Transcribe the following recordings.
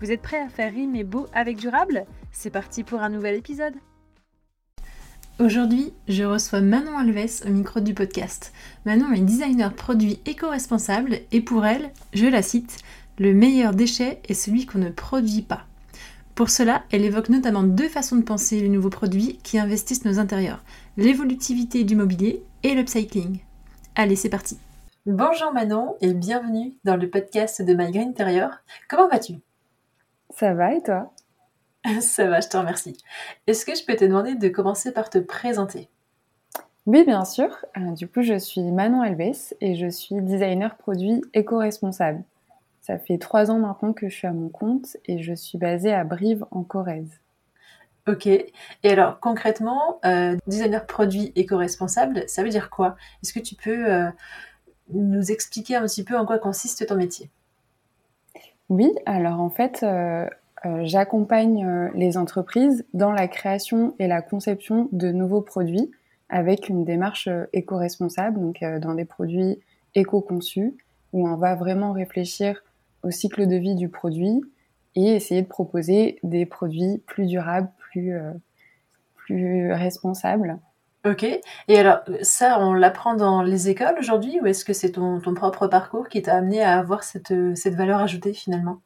Vous êtes prêts à faire rimer beau avec durable? C'est parti pour un nouvel épisode Aujourd'hui, je reçois Manon Alves au micro du podcast. Manon est designer produit éco-responsable et pour elle, je la cite, le meilleur déchet est celui qu'on ne produit pas. Pour cela, elle évoque notamment deux façons de penser les nouveaux produits qui investissent nos intérieurs, l'évolutivité du mobilier et l'upcycling. Allez, c'est parti. Bonjour Manon et bienvenue dans le podcast de My Green Intérieur. Comment vas-tu? Ça va et toi Ça va, je te remercie. Est-ce que je peux te demander de commencer par te présenter? Oui, bien sûr. Euh, du coup, je suis Manon Elves et je suis designer produit éco-responsable. Ça fait trois ans maintenant que je suis à mon compte et je suis basée à Brive en Corrèze. Ok. Et alors concrètement, euh, designer produit éco-responsable, ça veut dire quoi? Est-ce que tu peux euh, nous expliquer un petit peu en quoi consiste ton métier? Oui, alors en fait, euh, j'accompagne les entreprises dans la création et la conception de nouveaux produits avec une démarche éco-responsable, donc dans des produits éco-conçus, où on va vraiment réfléchir au cycle de vie du produit et essayer de proposer des produits plus durables, plus, euh, plus responsables. Ok. Et alors, ça, on l'apprend dans les écoles aujourd'hui ou est-ce que c'est ton, propre parcours qui t'a amené à avoir cette, cette valeur ajoutée finalement?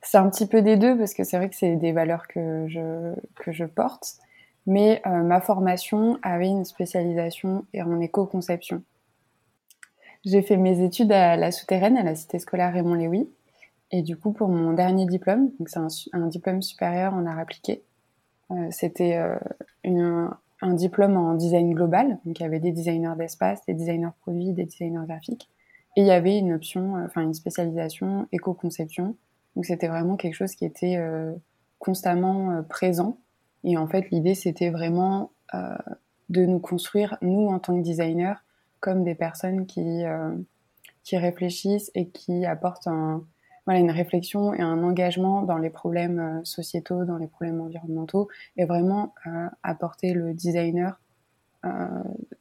C'est un petit peu des deux parce que c'est vrai que c'est des valeurs que je, que je porte. Mais euh, ma formation avait une spécialisation en éco-conception. J'ai fait mes études à la souterraine, à la cité scolaire Raymond Léwy. Et du coup, pour mon dernier diplôme, donc c'est un, diplôme supérieur en art appliqué, euh, c'était euh, un diplôme en design global. Donc il y avait des designers d'espace, des designers produits, des designers graphiques. Et il y avait une option, euh, enfin une spécialisation éco-conception. Donc c'était vraiment quelque chose qui était constamment présent. Et en fait, l'idée, c'était vraiment de nous construire, nous, en tant que designers, comme des personnes qui, euh, qui réfléchissent et qui apportent un, voilà, une réflexion et un engagement dans les problèmes euh, sociétaux, dans les problèmes environnementaux, et vraiment euh, apporter le designer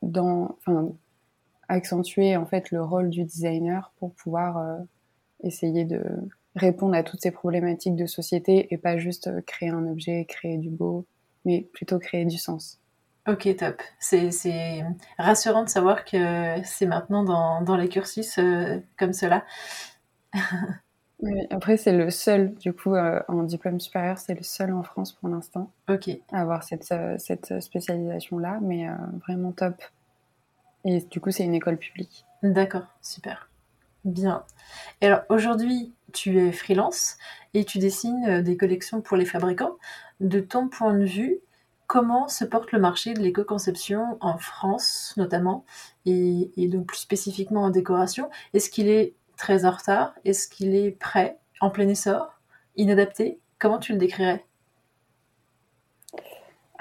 dans, enfin, accentuer en fait le rôle du designer pour pouvoir essayer de répondre à toutes ces problématiques de société et pas juste créer un objet, créer du beau, mais plutôt créer du sens. Ok, top. C'est rassurant de savoir que c'est maintenant dans, dans, les cursus euh, comme cela. oui, après, c'est le seul, du coup, euh, en diplôme supérieur, c'est le seul en France pour l'instant Ok. à avoir cette, euh, cette spécialisation-là, mais vraiment top. Et du coup, c'est une école publique. D'accord, super. Bien. Et alors, aujourd'hui, tu es freelance et tu dessines des collections pour les fabricants. De ton point de vue, comment se porte le marché de l'éco-conception en France notamment, et, donc plus spécifiquement en décoration? Est-ce qu'il est très en retard Est-ce qu'il est prêt, en plein essor, inadapté? Comment tu le décrirais?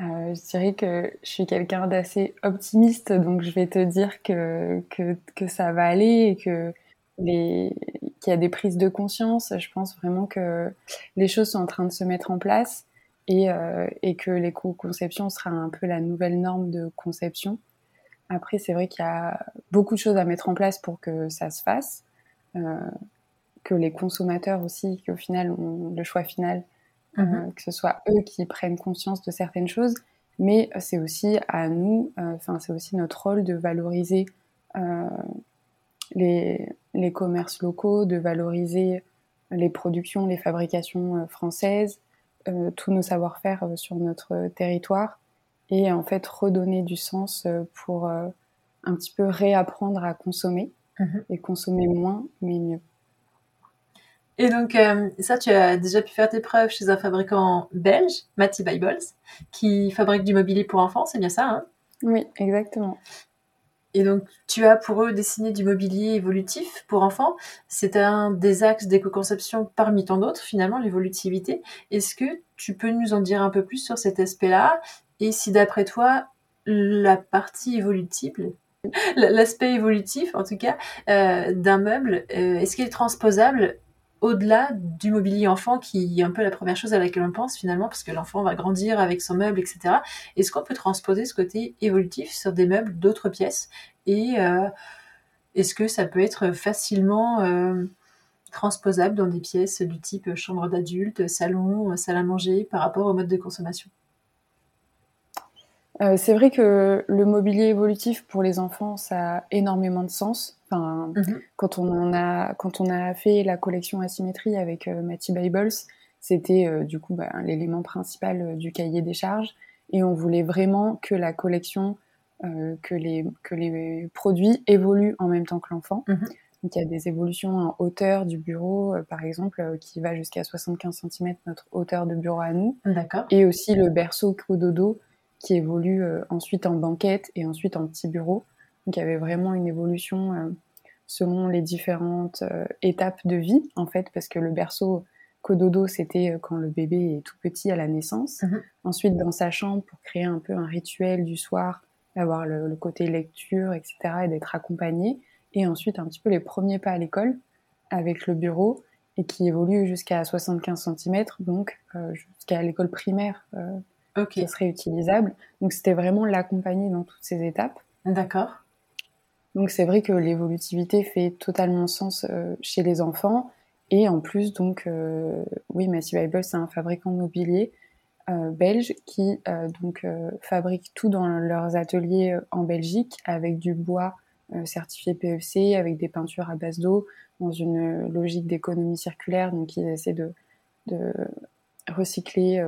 Euh, je dirais que je suis quelqu'un d'assez optimiste, donc je vais te dire que, que, ça va aller et que les, qu'il y a des prises de conscience. Je pense vraiment que les choses sont en train de se mettre en place et, euh, et que l'éco-conception sera un peu la nouvelle norme de conception. Après, c'est vrai qu'il y a beaucoup de choses à mettre en place pour que ça se fasse, que les consommateurs aussi, qu'au final ont le choix final, euh, mhm. que ce soit eux qui prennent conscience de certaines choses, mais c'est aussi à nous, euh, enfin c'est aussi notre rôle de valoriser euh, les, les commerces locaux, de valoriser les productions, les fabrications françaises, euh, tous nos savoir-faire euh, sur notre territoire et en fait redonner du sens euh, pour un petit peu réapprendre à consommer mhm. et consommer moins mais mieux. Et donc, ça, tu as déjà pu faire tes preuves chez un fabricant belge, Matty Bibles, qui fabrique du mobilier pour enfants, c'est bien ça hein? Oui, exactement. Et donc, tu as pour eux dessiné du mobilier évolutif pour enfants. C'est un des axes d'éco-conception parmi tant d'autres, finalement, l'évolutivité. Est-ce que tu peux nous en dire un peu plus sur cet aspect-là? Et si d'après toi, la partie évolutive, l'aspect évolutif en tout cas, euh, d'un meuble, euh, est-ce qu'il est transposable au-delà du mobilier enfant qui est un peu la première chose à laquelle on pense finalement parce que l'enfant va grandir avec son meuble, etc. Est-ce qu'on peut transposer ce côté évolutif sur des meubles d'autres pièces? Et euh, est-ce que ça peut être facilement transposable dans des pièces du type chambre d'adulte, salon, salle à manger par rapport au mode de consommation? Euh, c'est vrai que le mobilier évolutif pour les enfants, ça a énormément de sens. Enfin, mhm. quand, on a, quand on a fait la collection Asymétrie avec euh, Matty Bibles, c'était euh, du coup bah, l'élément principal du cahier des charges. Et on voulait vraiment que la collection, que, les, que les produits évoluent en même temps que l'enfant. Mhm. Donc il y a des évolutions en hauteur du bureau, par exemple, qui va jusqu'à 75 cm notre hauteur de bureau à nous. D'accord. Et aussi le berceau dodo qui évolue euh, ensuite en banquette et ensuite en petit bureau. Donc il y avait vraiment une évolution euh, selon les différentes euh, étapes de vie, en fait, parce que le berceau cododo, c'était quand le bébé est tout petit à la naissance. Mhm. Ensuite, dans sa chambre, pour créer un peu un rituel du soir, d'avoir le, côté lecture, etc., et d'être accompagné. Et ensuite, un petit peu les premiers pas à l'école avec le bureau et qui évolue jusqu'à 75 cm, donc jusqu'à l'école primaire, qui serait utilisable. Donc c'était vraiment l'accompagner dans toutes ces étapes. D'accord. Donc c'est vrai que l'évolutivité fait totalement sens euh, chez les enfants. Et en plus, donc, euh, oui, Massive Bible, c'est un fabricant mobilier euh, belge qui donc fabrique tout dans leurs ateliers en Belgique avec du bois certifié PEC, avec des peintures à base d'eau, dans une logique d'économie circulaire. Donc ils essaient de, de recycler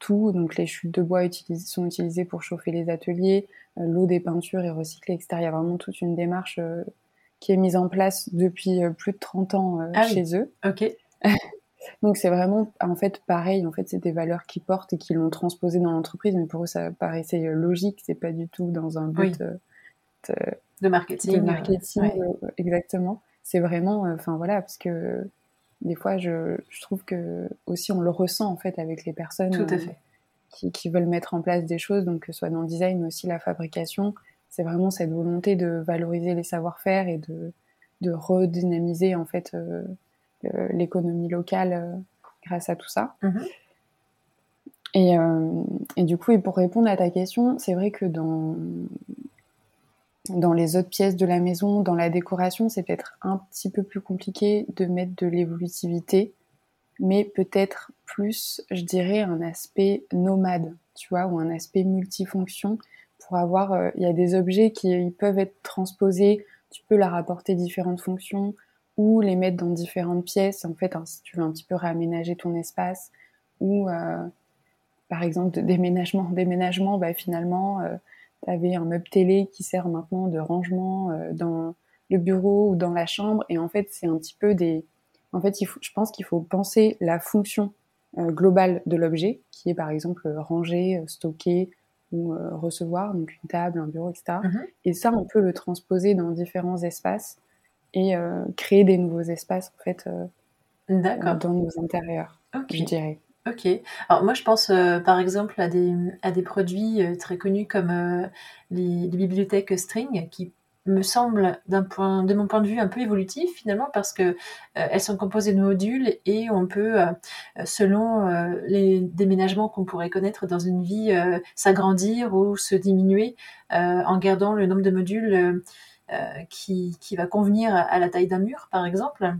tout. Donc les chutes de bois sont utilisées pour chauffer les ateliers, euh, l'eau des peintures est recyclée, etc. Il y a vraiment toute une démarche euh, qui est mise en place depuis euh, plus de 30 ans ah chez eux. Ok. Donc c'est vraiment en fait pareil. En fait, c'est des valeurs qui portent et qui l'ont transposé dans l'entreprise, mais pour eux ça paraissait logique. C'est pas du tout dans un but de, marketing. De marketing, exactement. C'est vraiment, enfin voilà, parce que des fois, je, je, trouve que aussi on le ressent en fait avec les personnes Tout à fait. Qui, qui, veulent mettre en place des choses, donc que ce soit dans le design, mais aussi la fabrication. C'est vraiment cette volonté de valoriser les savoir-faire et de, de redynamiser en fait euh, l'économie locale euh, grâce à tout ça. Mm-hmm. Et, euh, et, du coup, et pour répondre à ta question, c'est vrai que dans, dans les autres pièces de la maison, dans la décoration, c'est peut-être un petit peu plus compliqué de mettre de l'évolutivité, mais peut-être plus, je dirais, un aspect nomade, tu vois, ou un aspect multifonction pour avoir, euh, il y a des objets qui peuvent être transposés, tu peux leur apporter différentes fonctions ou les mettre dans différentes pièces, en fait, hein, si tu veux un petit peu réaménager ton espace, ou euh, par exemple de déménagement, déménagement, bah finalement, euh, tu avais un meuble télé qui sert maintenant de rangement euh, dans le bureau ou dans la chambre. Et en fait, c'est un petit peu des. En fait, il faut, je pense qu'il faut penser la fonction euh, globale de l'objet, qui est par exemple ranger, euh, stocker ou recevoir, donc une table, un bureau, etc. Mm-hmm. Et ça, on peut le transposer dans différents espaces et créer des nouveaux espaces en fait dans nos intérieurs, je dirais. Ok. Alors moi je pense euh, par exemple à des, à des produits euh, très connus comme euh, les, bibliothèques String qui me semblent d'un point de mon point de vue un peu évolutif finalement parce que elles sont composées de modules et on peut selon les déménagements qu'on pourrait connaître dans une vie s'agrandir ou se diminuer en gardant le nombre de modules qui va convenir à la taille d'un mur par exemple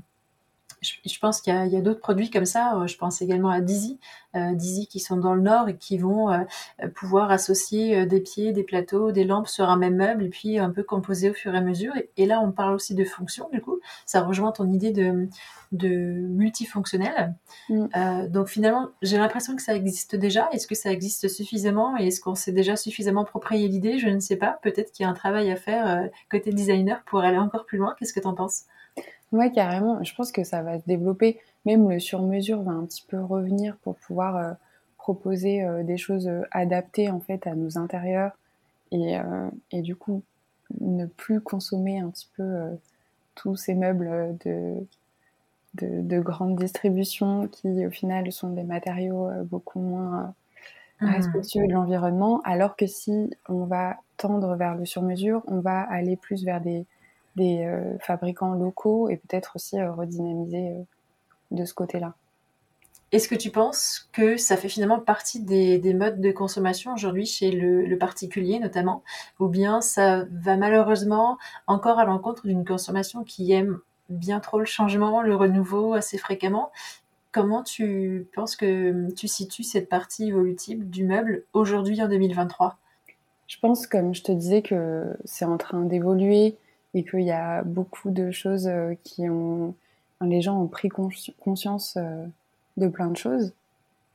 je, pense qu'il y a, d'autres produits comme ça. Euh, je pense également à Dizzy, euh, Dizzy qui sont dans le nord et qui vont euh, pouvoir associer des pieds, des plateaux, des lampes sur un même meuble et puis un peu composer au fur et à mesure. Et, là, on parle aussi de fonction. Du coup, ça rejoint ton idée de, de multifonctionnel. Mm. donc finalement, j'ai l'impression que ça existe déjà. Est-ce que ça existe suffisamment et est-ce qu'on s'est déjà suffisamment approprié l'idée? Je ne sais pas. Peut-être qu'il y a un travail à faire côté designer pour aller encore plus loin. Qu'est-ce que tu en penses? Ouais, carrément. Je pense que ça va se développer. Même le sur-mesure va un petit peu revenir pour pouvoir euh, proposer euh, des choses euh, adaptées en fait à nos intérieurs et, et du coup ne plus consommer un petit peu tous ces meubles de, de, grande distribution qui au final sont des matériaux beaucoup moins mmh. respectueux de l'environnement, alors que si on va tendre vers le sur-mesure, on va aller plus vers des, des fabricants locaux et peut-être aussi redynamiser de ce côté-là. Est-ce que tu penses que ça fait finalement partie des, modes de consommation aujourd'hui chez le, particulier notamment, ou bien ça va malheureusement encore à l'encontre d'une consommation qui aime bien trop le changement, le renouveau assez fréquemment? Comment tu penses que tu situes cette partie évolutive du meuble aujourd'hui en 2023 Je pense, comme je te disais, que c'est en train d'évoluer et qu'il y a beaucoup de choses euh, qui ont... Les gens ont pris conscience euh, de plein de choses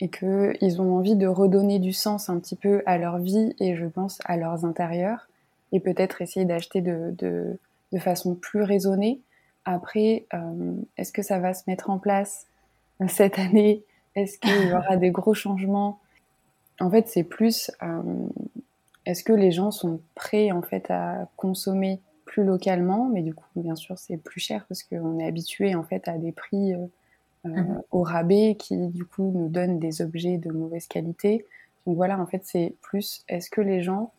et qu'ils ont envie de redonner du sens un petit peu à leur vie et je pense à leurs intérieurs et peut-être essayer d'acheter de, de, de, façon plus raisonnée. Après, euh, est-ce que ça va se mettre en place cette année? Est-ce qu'il y aura des gros changements? En fait, c'est plus est-ce que les gens sont prêts en fait à consommer plus localement Mais du coup, bien sûr, c'est plus cher parce qu'on est habitué en fait à des prix euh, euh, mhm. au rabais qui du coup nous donnent des objets de mauvaise qualité. Donc voilà, en fait, c'est plus est-ce que les gens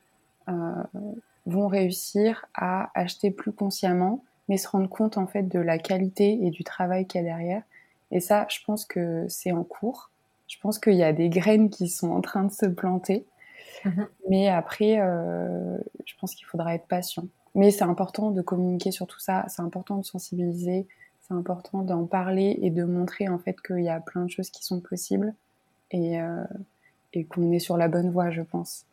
euh, vont réussir à acheter plus consciemment, mais se rendre compte en fait de la qualité et du travail qu'il y a derrière? Et ça, je pense que c'est en cours. Je pense qu'il y a des graines qui sont en train de se planter. Mhm. Mais après, euh, je pense qu'il faudra être patient. Mais c'est important de communiquer sur tout ça, c'est important de sensibiliser, c'est important d'en parler et de montrer en fait qu'il y a plein de choses qui sont possibles et, euh, et qu'on est sur la bonne voie, je pense.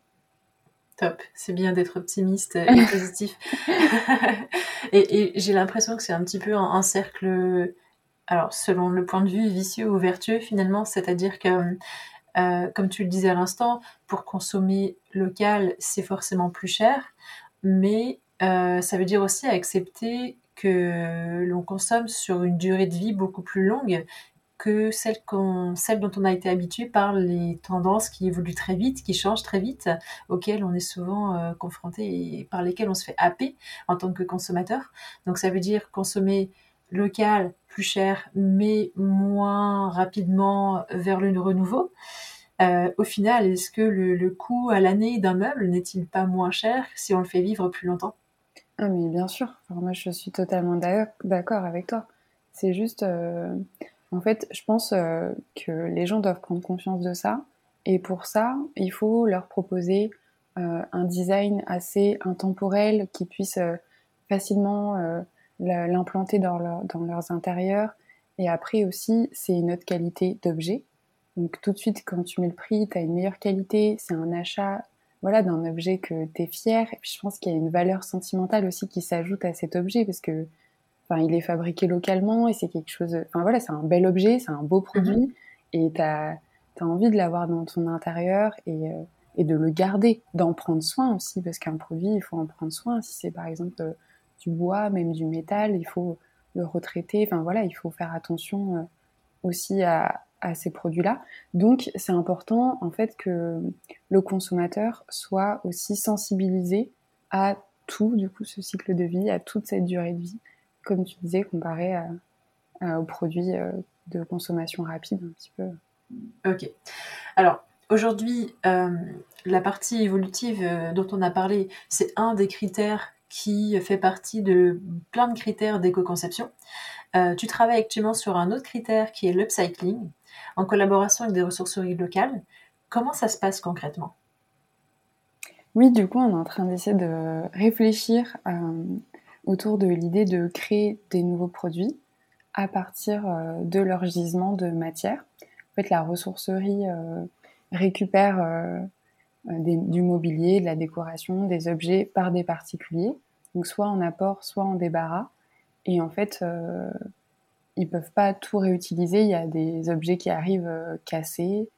Top, c'est bien d'être optimiste et positif. et, j'ai l'impression que c'est un petit peu un, cercle, alors selon le point de vue vicieux ou vertueux finalement, c'est-à-dire que, euh, comme tu le disais à l'instant, pour consommer local, c'est forcément plus cher, mais euh, ça veut dire aussi accepter que l'on consomme sur une durée de vie beaucoup plus longue que celle, celle dont on a été habitué par les tendances qui évoluent très vite, qui changent très vite, auxquelles on est souvent euh, confronté et par lesquelles on se fait happer en tant que consommateur. Donc ça veut dire consommer local, plus cher, mais moins rapidement vers le renouveau. Euh, au final, est-ce que le, le coût à l'année d'un meuble n'est-il pas moins cher si on le fait vivre plus longtemps? Ah mais bien sûr, moi je suis totalement d'accord avec toi. C'est juste, euh, en fait, je pense euh, que les gens doivent prendre conscience de ça. Et pour ça, il faut leur proposer euh, un design assez intemporel qui puisse facilement l'implanter dans, leur, dans leurs intérieurs. Et après aussi, c'est une autre qualité d'objet. Donc tout de suite, quand tu mets le prix, tu as une meilleure qualité, c'est un achat voilà, d'un objet que tu es fier. Et puis je pense qu'il y a une valeur sentimentale aussi qui s'ajoute à cet objet parce que enfin, il est fabriqué localement et c'est quelque chose. Enfin voilà, c'est un bel objet, c'est un beau produit mhm. et tu as, envie de l'avoir dans ton intérieur et, euh, et de le garder, d'en prendre soin aussi parce qu'un produit, il faut en prendre soin. Si c'est par exemple euh, du bois, même du métal, il faut le retraiter. Enfin voilà, il faut faire attention euh, aussi à, à ces produits-là. Donc, c'est important en fait que le consommateur soit aussi sensibilisé à tout du coup ce cycle de vie, à toute cette durée de vie, comme tu disais, comparé aux produits euh, de consommation rapide un petit peu. Ok. Alors aujourd'hui, euh, la partie évolutive euh, dont on a parlé, c'est un des critères qui fait partie de plein de critères d'éco-conception. tu travailles actuellement sur un autre critère qui est l'upcycling en collaboration avec des ressourceries locales. Comment ça se passe concrètement? Oui, du coup, on est en train d'essayer de réfléchir euh, autour de l'idée de créer des nouveaux produits à partir euh, de leur gisement de matière. En fait, la ressourcerie euh, récupère du mobilier, de la décoration, des objets par des particuliers, donc soit en apport, soit en débarras. Et en fait, ils peuvent pas tout réutiliser. Il y a des objets qui arrivent euh, cassés.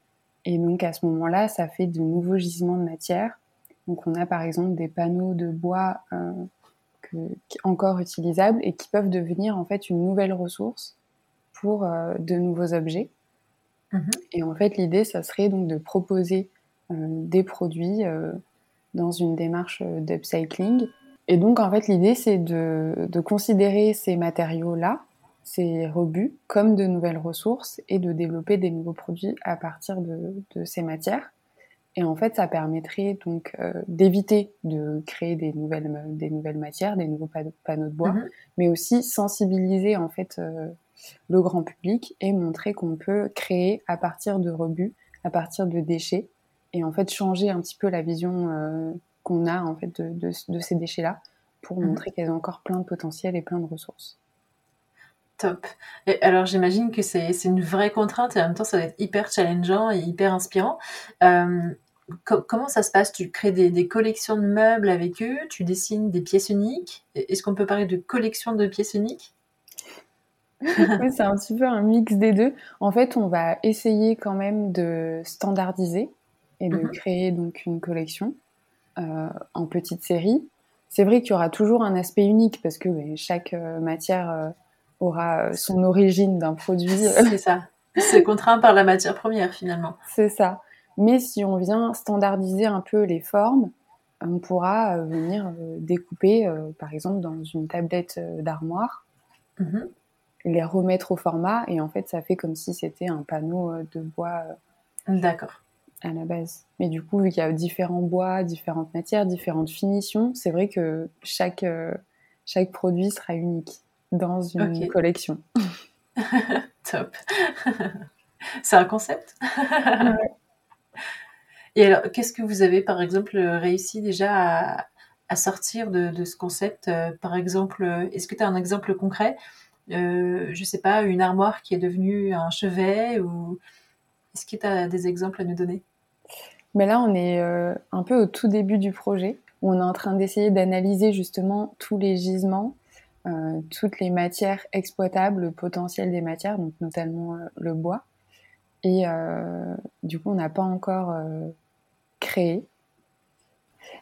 Et donc, à ce moment-là, ça fait de nouveaux gisements de matière. Donc, on a par exemple des panneaux de bois euh, que, encore utilisables et qui peuvent devenir en fait une nouvelle ressource pour euh, de nouveaux objets. Mhm. Et en fait, l'idée, ça serait donc de proposer des produits dans une démarche d'upcycling Et donc, en fait, l'idée, c'est de, de, considérer ces matériaux-là, ces rebuts, comme de nouvelles ressources et de développer des nouveaux produits à partir de, de ces matières. Et en fait, ça permettrait donc euh, d'éviter de créer des nouvelles, des nouvelles matières, des nouveaux panneaux de bois, mhm. mais aussi sensibiliser en fait euh, le grand public et montrer qu'on peut créer à partir de rebuts, à partir de déchets, et en fait changer un petit peu la vision euh, qu'on a en fait de, de, de ces déchets-là pour mhm. montrer qu'elles ont encore plein de potentiel et plein de ressources. Top. Et alors j'imagine que c'est une vraie contrainte et en même temps ça va être hyper challengeant et hyper inspirant. Euh, comment ça se passe? Tu crées des, des, collections de meubles avec eux? Tu dessines des pièces uniques? Est-ce qu'on peut parler de collection de pièces uniques? C'est un petit peu un mix des deux. En fait, on va essayer quand même de standardiser et de mhm. créer donc une collection euh, en petite série. C'est vrai qu'il y aura toujours un aspect unique parce que ben, chaque euh, matière aura son origine d'un produit. C'est ça. C'est contraint par la matière première finalement. C'est ça. Mais si on vient standardiser un peu les formes, on pourra venir découper, par exemple, dans une tablette d'armoire, mhm. les remettre au format, et en fait, ça fait comme si c'était un panneau de bois. D'accord à la base. Mais du coup, vu qu'il y a différents bois, différentes matières, différentes finitions, c'est vrai que chaque, euh, chaque produit sera unique dans une collection. Top. c'est un concept. Et alors, qu'est-ce que vous avez, par exemple, réussi déjà à, à sortir de, de, ce concept euh, Par exemple, est-ce que tu as un exemple concret? Euh, Je sais pas, une armoire qui est devenue un chevet ou est-ce que tu as des exemples à nous donner? Mais là, on est euh, un peu au tout début du projet. On est en train d'essayer d'analyser justement tous les gisements, euh, toutes les matières exploitables, le potentiel des matières, donc notamment euh, le bois. Et du coup, on n'a pas encore créé.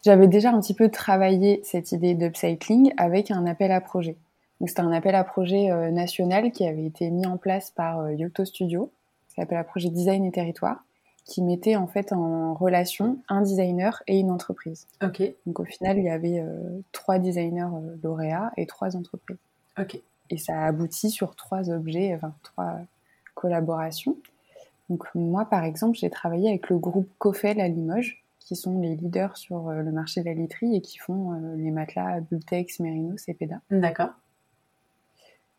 J'avais déjà un petit peu travaillé cette idée d'upcycling avec un appel à projet. Donc c'était un appel à projet national qui avait été mis en place par Yocto Studio ça s'appelle un projet Design et Territoire, qui mettait en fait en relation un designer et une entreprise. Ok. Donc au final, il y avait euh, trois designers euh, lauréats et trois entreprises. Ok. Et ça a abouti sur trois objets, enfin trois collaborations. Donc moi, par exemple, j'ai travaillé avec le groupe Cofel à Limoges, qui sont les leaders sur euh, le marché de la literie et qui font les matelas Bultex, Merinos et Peda. D'accord.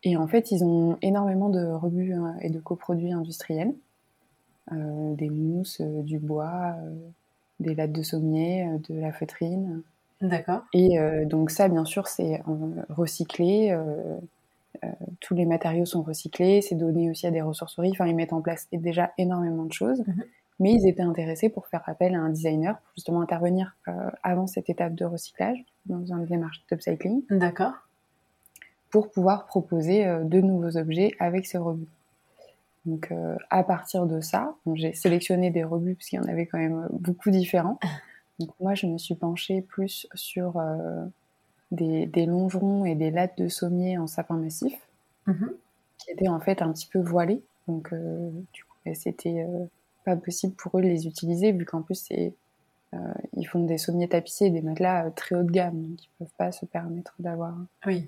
Et en fait, ils ont énormément de rebuts hein, et de coproduits industriels, des mousses, euh, du bois, euh, des lattes de sommier, de la feutrine. D'accord. Et donc ça, bien sûr, c'est recyclé. tous les matériaux sont recyclés. C'est donné aussi à des ressourceries. Enfin, ils mettent en place déjà énormément de choses. Mhm. Mais ils étaient intéressés pour faire appel à un designer pour justement intervenir avant cette étape de recyclage dans une démarche d'upcycling. D'accord pour pouvoir proposer euh, de nouveaux objets avec ces rebuts. Donc euh, à partir de ça, j'ai sélectionné des rebuts parce qu'il y en avait quand même beaucoup différents. Donc moi je me suis penchée plus sur euh, des, longerons et des lattes de sommier en sapin massif, mhm. qui étaient en fait un petit peu voilés. Donc du coup ben, c'était pas possible pour eux de les utiliser vu qu'en plus c'est ils font des sommiers tapissés et des matelas très haut de gamme, donc ils peuvent pas se permettre d'avoir. Oui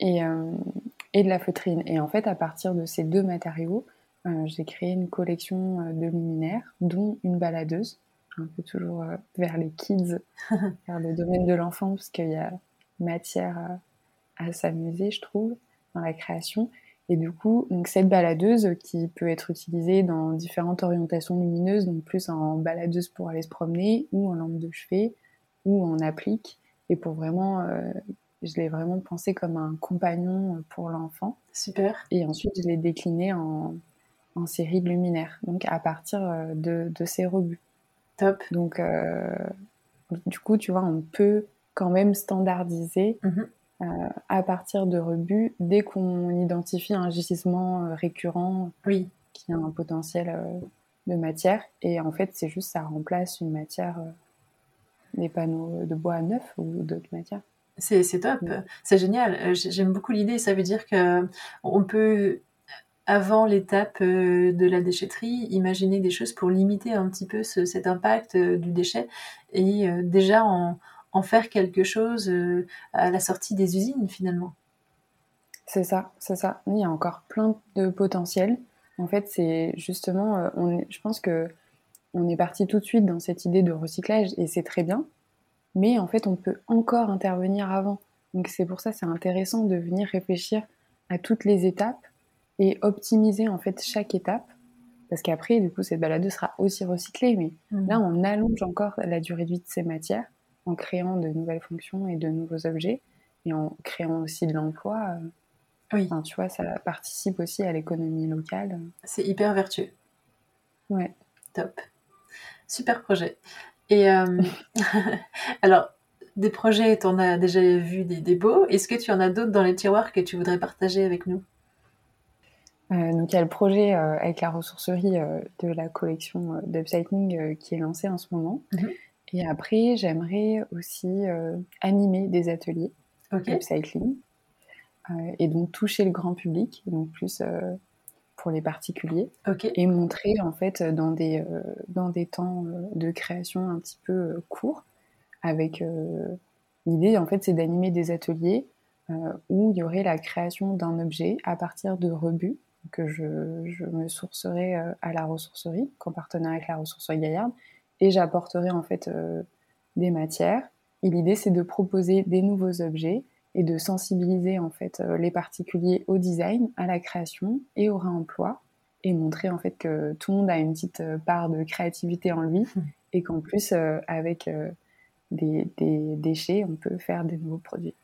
et, euh, et de la feutrine. Et en fait, à partir de ces deux matériaux, euh, j'ai créé une collection euh, de luminaires, dont une baladeuse, un peu toujours vers les kids, vers le domaine de l'enfant, parce qu'il y a matière à, à s'amuser, je trouve, dans la création. Et du coup, donc cette baladeuse qui peut être utilisée dans différentes orientations lumineuses, donc plus en baladeuse pour aller se promener, ou en lampe de chevet, ou en applique, et pour vraiment je l'ai vraiment pensé comme un compagnon pour l'enfant. Super. Et ensuite, je l'ai décliné en, en, série de luminaires, donc à partir euh, de, de ces rebuts. Top. Donc, euh, du coup, tu vois, on peut quand même standardiser mhm. euh, à partir de rebuts dès qu'on identifie un gisement récurrent oui. qui a un potentiel de matière. Et en fait, c'est juste ça remplace une matière, des panneaux de bois neufs ou d'autres matières. C'est top, c'est génial. Euh, j'aime beaucoup l'idée. Ça veut dire que on peut, avant l'étape euh, de la déchetterie, imaginer des choses pour limiter un petit peu cet impact euh, du déchet. Et déjà en, en faire quelque chose à la sortie des usines finalement. C'est ça, c'est ça. Il y a encore plein de potentiel. En fait, c'est justement, on je pense que on est parti tout de suite dans cette idée de recyclage et c'est très bien. Mais en fait, on peut encore intervenir avant. Donc c'est pour ça c'est intéressant de venir réfléchir à toutes les étapes et optimiser en fait chaque étape. Parce qu'après, du coup, cette balade sera aussi recyclée. Mais mmh. là, on allonge encore la durée de vie de ces matières en créant de nouvelles fonctions et de nouveaux objets et en créant aussi de l'emploi. Oui. tu vois, ça participe aussi à l'économie locale. C'est hyper vertueux. Ouais. Top. Super projet. Et euh, alors, des projets, tu en as déjà vu des, beaux. Est-ce que tu en as d'autres dans les tiroirs que tu voudrais partager avec nous? Euh, donc il y a le projet euh, avec la ressourcerie de la collection d'upcycling qui est lancé en ce moment. Mhm. Et après, j'aimerais aussi animer des ateliers d'upcycling et donc toucher le grand public, donc plus pour les particuliers et montrer en fait dans des, euh, dans des temps euh, de création un petit peu euh, courts avec l'idée en fait c'est d'animer des ateliers où il y aurait la création d'un objet à partir de rebuts que je, je me sourcerai à la ressourcerie, qu'en partenariat avec la ressourcerie Gaillarde, et j'apporterai en fait des matières. Et l'idée, c'est de proposer des nouveaux objets et de sensibiliser en fait euh, les particuliers au design, à la création et au réemploi et montrer en fait que tout le monde a une petite euh, part de créativité en lui mmh. et qu'en plus euh, avec des, déchets on peut faire des nouveaux produits.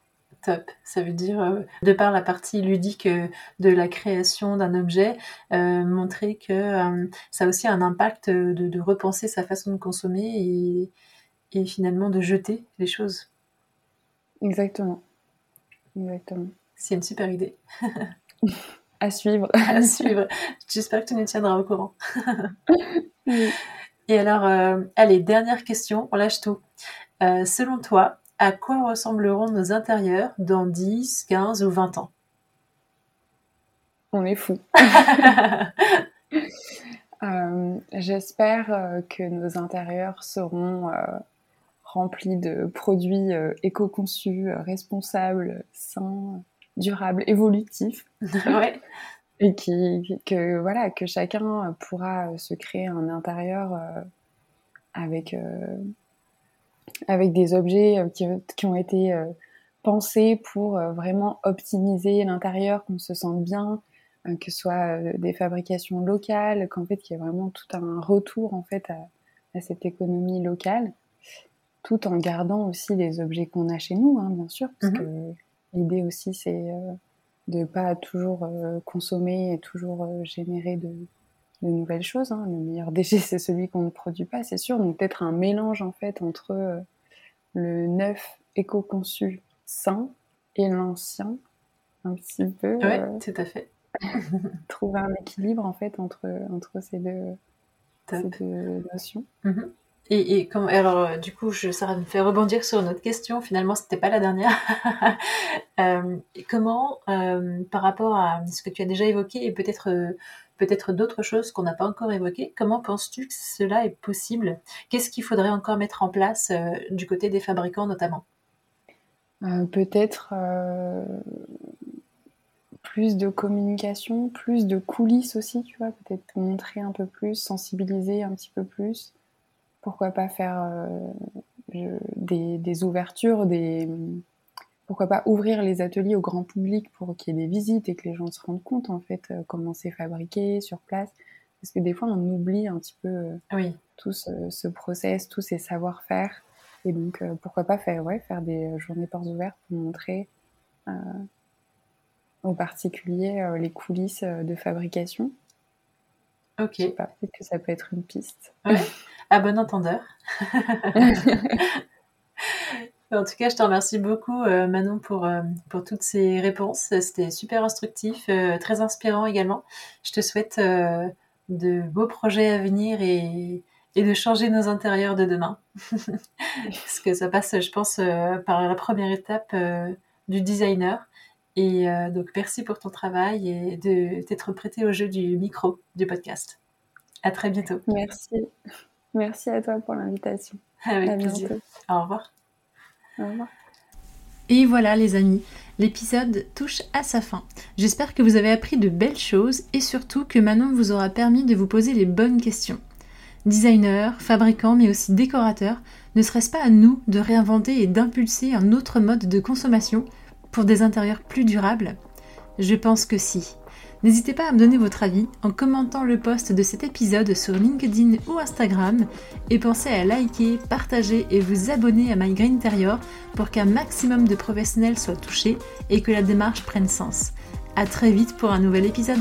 Top. Ça veut dire, de par la partie ludique de la création d'un objet, montrer que ça a aussi un impact de, repenser sa façon de consommer et, et finalement de jeter les choses. Exactement. Exactement. C'est une super idée. à suivre. à suivre. J'espère que tu nous tiendras au courant. Et alors, euh, allez, dernière question, on lâche tout. Euh, selon toi, à quoi ressembleront nos intérieurs dans 10, 15 ou 20 ans? On est fou. Euh, j'espère que nos intérieurs seront rempli de produits euh, éco-conçus, euh, responsables, sains, durables, évolutifs. ouais. Et qui, que, voilà, que chacun pourra se créer un intérieur euh, avec, avec des objets qui, qui ont été pensés pour vraiment optimiser l'intérieur, qu'on se sente bien, que ce soit des fabrications locales, qu'en fait, qu'il y ait vraiment tout un retour en fait à, à cette économie locale tout en gardant aussi les objets qu'on a chez nous, hein, bien sûr, parce mhm. que l'idée aussi c'est euh, de pas toujours euh, consommer et toujours euh, générer de, nouvelles choses. Hein. Le meilleur déchet c'est celui qu'on ne produit pas, c'est sûr. Donc peut-être un mélange en fait entre le neuf éco-conçu sain et l'ancien, un petit peu. Oui, tout à fait. trouver un équilibre en fait entre entre ces deux, ces deux notions. Mhm. Et, alors, euh, du coup, ça me fait rebondir sur une autre question. Finalement, c'était pas la dernière. euh, comment, euh, par rapport à ce que tu as déjà évoqué et peut-être peut-être d'autres choses qu'on n'a pas encore évoquées, comment penses-tu que cela est possible? Qu'est-ce qu'il faudrait encore mettre en place du côté des fabricants, notamment? Peut-être plus de communication, plus de coulisses aussi, tu vois. Peut-être montrer un peu plus, sensibiliser un petit peu plus pourquoi pas faire euh, des, ouvertures, des pourquoi pas ouvrir les ateliers au grand public pour qu'il y ait des visites et que les gens se rendent compte en fait euh, comment c'est fabriqué sur place parce que des fois on oublie un petit peu euh, oui. tout ce, process, tous ces savoir-faire et donc pourquoi pas faire ouais faire des journées portes ouvertes pour montrer aux particuliers les coulisses de fabrication. Ok. Je sais pas, peut-être que ça peut être une piste. Ouais. à bon entendeur. en tout cas, je te remercie beaucoup, euh, Manon, pour, euh, pour toutes ces réponses. C'était super instructif, euh, très inspirant également. Je te souhaite de beaux projets à venir et, et, de changer nos intérieurs de demain. Parce que ça passe, je pense, par la première étape du designer. Et donc, merci pour ton travail et de t'être prêté au jeu du micro du podcast. À très bientôt. Merci. Merci à toi pour l'invitation. Avec plaisir. Au revoir. Au revoir. Et voilà les amis, l'épisode touche à sa fin. J'espère que vous avez appris de belles choses et surtout que Manon vous aura permis de vous poser les bonnes questions. Designer, fabricant mais aussi décorateur, ne serait-ce pas à nous de réinventer et d'impulser un autre mode de consommation pour des intérieurs plus durables? Je pense que si. N'hésitez pas à me donner votre avis en commentant le post de cet épisode sur LinkedIn ou Instagram et pensez à liker, partager et vous abonner à My Interior pour qu'un maximum de professionnels soient touchés et que la démarche prenne sens. A très vite pour un nouvel épisode.